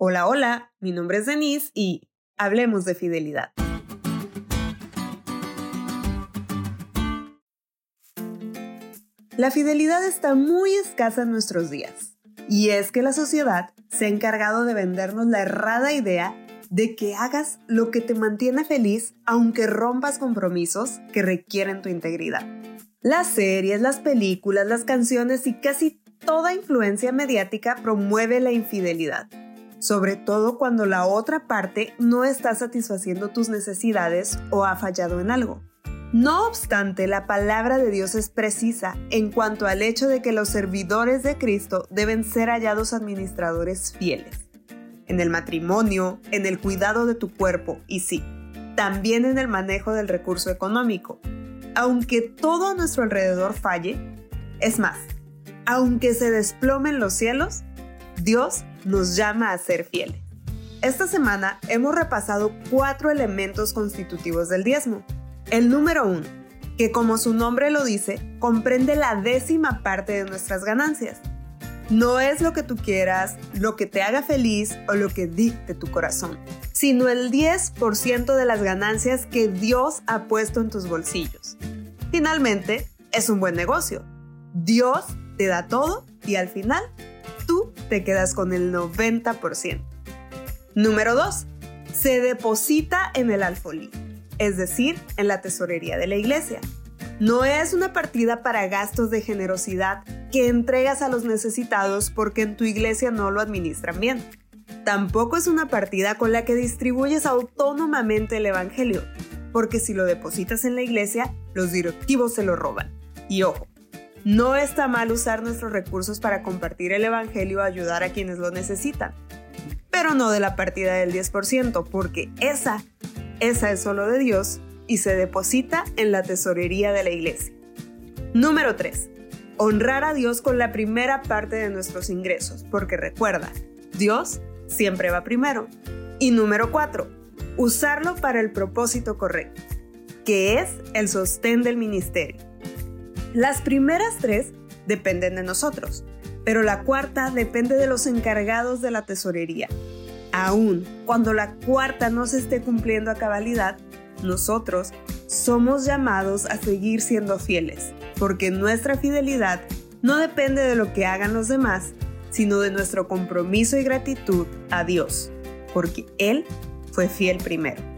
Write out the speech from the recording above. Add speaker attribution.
Speaker 1: Hola, hola, mi nombre es Denise y hablemos de fidelidad. La fidelidad está muy escasa en nuestros días. Y es que la sociedad se ha encargado de vendernos la errada idea de que hagas lo que te mantiene feliz aunque rompas compromisos que requieren tu integridad. Las series, las películas, las canciones y casi toda influencia mediática promueve la infidelidad, sobre todo cuando la otra parte no está satisfaciendo tus necesidades o ha fallado en algo. No obstante, la palabra de Dios es precisa en cuanto al hecho de que los servidores de Cristo deben ser hallados administradores fieles. En el matrimonio, en el cuidado de tu cuerpo y sí, también en el manejo del recurso económico. Aunque todo a nuestro alrededor falle, es más, aunque se desplomen los cielos, Dios nos llama a ser fieles. Esta semana hemos repasado cuatro elementos constitutivos del diezmo el número uno, que como su nombre lo dice, comprende la décima parte de nuestras ganancias. No es lo que tú quieras, lo que te haga feliz o lo que dicte tu corazón, sino el 10% de las ganancias que Dios ha puesto en tus bolsillos. Finalmente, es un buen negocio. Dios te da todo y al final te quedas con el 90%. Número 2. Se deposita en el alfolí es decir, en la tesorería de la iglesia. No es una partida para gastos de generosidad que entregas a los necesitados porque en tu iglesia no lo administran bien. Tampoco es una partida con la que distribuyes autónomamente el Evangelio, porque si lo depositas en la iglesia, los directivos se lo roban. Y ojo, no está mal usar nuestros recursos para compartir el Evangelio o ayudar a quienes lo necesitan, pero no de la partida del 10%, porque esa esa es solo de Dios y se deposita en la tesorería de la iglesia. Número 3. Honrar a Dios con la primera parte de nuestros ingresos, porque recuerda, Dios siempre va primero. Y número 4. Usarlo para el propósito correcto, que es el sostén del ministerio. Las primeras tres dependen de nosotros, pero la cuarta depende de los encargados de la tesorería, Aún cuando la cuarta no se esté cumpliendo a cabalidad, nosotros somos llamados a seguir siendo fieles, porque nuestra fidelidad no depende de lo que hagan los demás, sino de nuestro compromiso y gratitud a Dios, porque Él fue fiel primero.